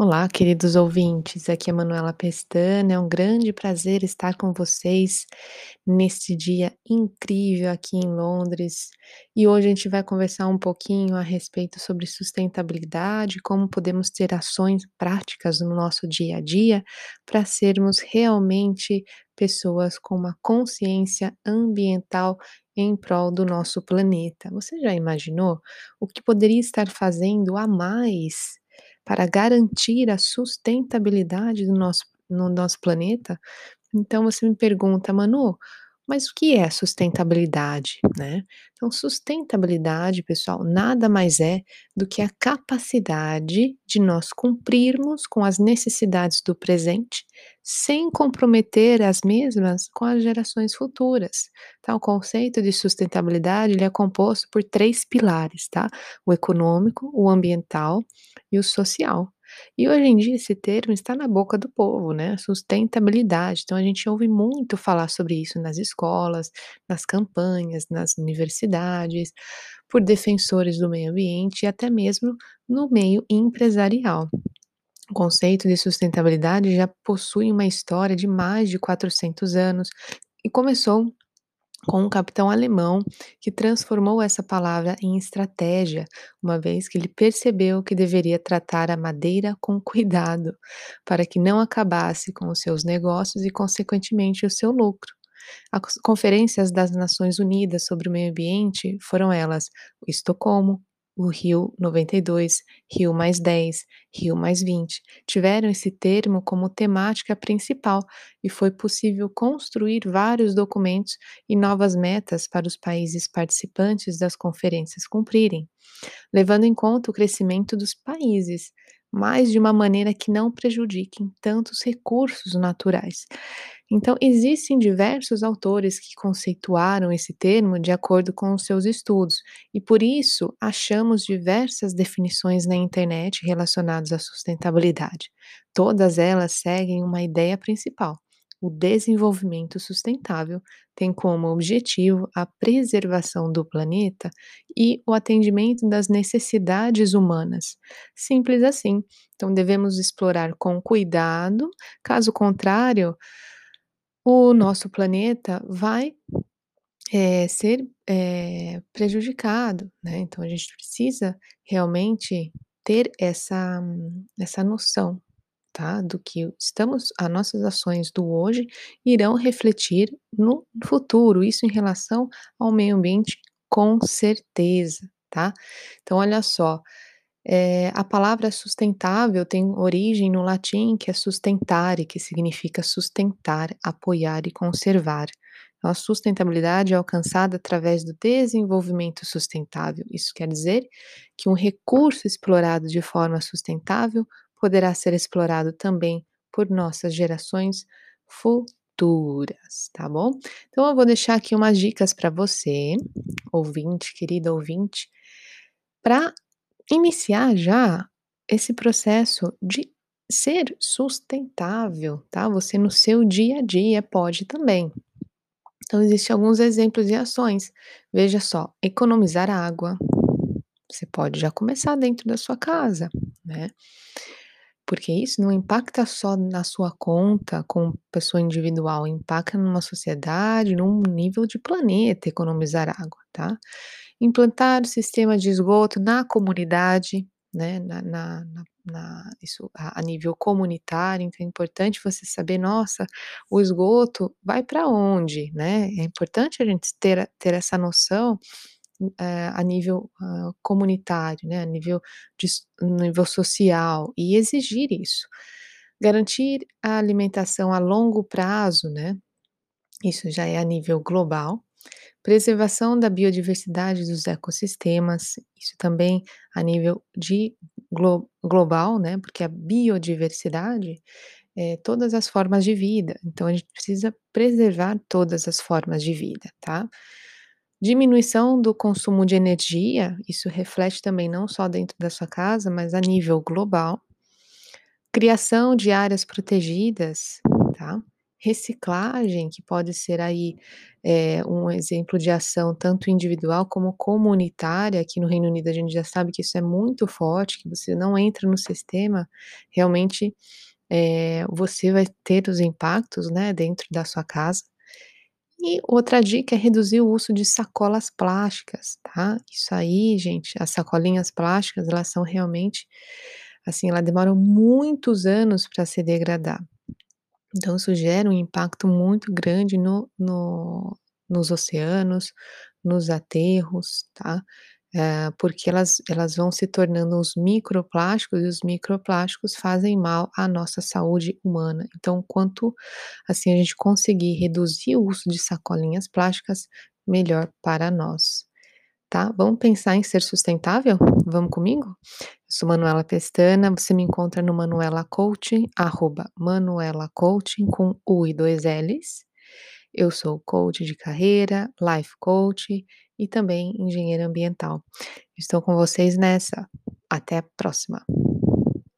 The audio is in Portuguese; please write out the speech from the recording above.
Olá, queridos ouvintes. Aqui é Manuela Pestana. É um grande prazer estar com vocês neste dia incrível aqui em Londres. E hoje a gente vai conversar um pouquinho a respeito sobre sustentabilidade, como podemos ter ações práticas no nosso dia a dia para sermos realmente pessoas com uma consciência ambiental em prol do nosso planeta. Você já imaginou o que poderia estar fazendo a mais? Para garantir a sustentabilidade do nosso no nosso planeta. Então você me pergunta: "Manu, mas o que é sustentabilidade?", né. Então sustentabilidade, pessoal, nada mais é do que a capacidade de nós cumprirmos com as necessidades do presente, sem comprometer as mesmas com as gerações futuras. Tá, o conceito de sustentabilidade, ele é composto por 3 pilares, tá. O econômico, o ambiental e o social. E hoje em dia esse termo está na boca do povo, né, sustentabilidade. Então a gente ouve muito falar sobre isso nas escolas, nas campanhas, nas universidades, por defensores do meio ambiente e até mesmo no meio empresarial. O conceito de sustentabilidade já possui uma história de mais de 400 anos e começou com um capitão alemão que transformou essa palavra em estratégia, uma vez que ele percebeu que deveria tratar a madeira com cuidado, para que não acabasse com os seus negócios e, consequentemente, o seu lucro. As conferências das Nações Unidas sobre o meio ambiente foram elas Estocolmo, o Rio 92, Rio mais 10, Rio mais 20 tiveram esse termo como temática principal e foi possível construir vários documentos e novas metas para os países participantes das conferências cumprirem, levando em conta o crescimento dos países, mas de uma maneira que não prejudiquem tantos recursos naturais. Então, existem diversos autores que conceituaram esse termo de acordo com os seus estudos, e por isso achamos diversas definições na internet relacionadas à sustentabilidade. Todas elas seguem uma ideia principal. O desenvolvimento sustentável tem como objetivo a preservação do planeta e o atendimento das necessidades humanas. Simples assim. Então, devemos explorar com cuidado, caso contrário, o nosso planeta vai, eh, ser, eh, prejudicado, né. Então a gente precisa realmente ter essa essa noção, tá, do que estamos as nossas ações do hoje irão refletir no futuro, isso em relação ao meio ambiente, com certeza, tá. Então olha só, eh, a palavra sustentável tem origem no latim, que é sustentare, que significa sustentar, apoiar e conservar. Então a sustentabilidade é alcançada através do desenvolvimento sustentável. Isso quer dizer que um recurso explorado de forma sustentável poderá ser explorado também por nossas gerações futuras, tá bom? Então eu vou deixar aqui umas dicas para você, ouvinte, querida ouvinte, pra iniciar já esse processo de ser sustentável, tá. Você no seu dia a dia pode também. Então existe alguns exemplos e ações. Veja só, economizar água. Você pode já começar dentro da sua casa, né. Porque isso não impacta só na sua conta como pessoa individual, impacta numa sociedade, num nível de planeta economizar água, tá. Implantar o sistema de esgoto na comunidade, né, na na na isso a a nível comunitário, então é importante você saber: "Nossa, o esgoto vai pra onde?", né. É importante a gente ter ter essa noção, eh, a nível, hã, comunitário, né, a nível de nível social e exigir isso. Garantir a alimentação a longo prazo, né, isso já é a nível global. Preservação da biodiversidade dos ecossistemas, isso também a nível de glo global, né, porque a biodiversidade é todas as formas de vida, então a gente precisa preservar todas as formas de vida, tá. Diminuição do consumo de energia, isso reflete também não só dentro da sua casa, mas a nível global. Criação de áreas protegidas. Reciclagem, que pode ser aí, eh, um exemplo de ação tanto individual como comunitária, aqui no Reino Unido a gente já sabe que isso é muito forte, que você não entra no sistema, realmente, eh, você vai ter os impactos, né, dentro da sua casa. E outra dica é reduzir o uso de sacolas plásticas, tá. Isso aí gente, as sacolinhas plásticas elas são realmente, assim, elas demoram muitos anos pra se degradar. Então isso gera um impacto muito grande no no nos oceanos, nos aterros, tá. Eh, porque elas elas vão se tornando os microplásticos e os microplásticos fazem mal à nossa saúde humana. Então quanto, assim, a gente conseguir reduzir o uso de sacolinhas plásticas, melhor para nós, tá. Vamos pensar em ser sustentável? Vamos comigo? Eu sou Manuela Pestana, você me encontra no Manuela Coaching, arroba Manuela Coaching com U e 2 Ls. Eu sou coach de carreira, life coach e também engenheira ambiental. Estou com vocês nessa. Até a próxima.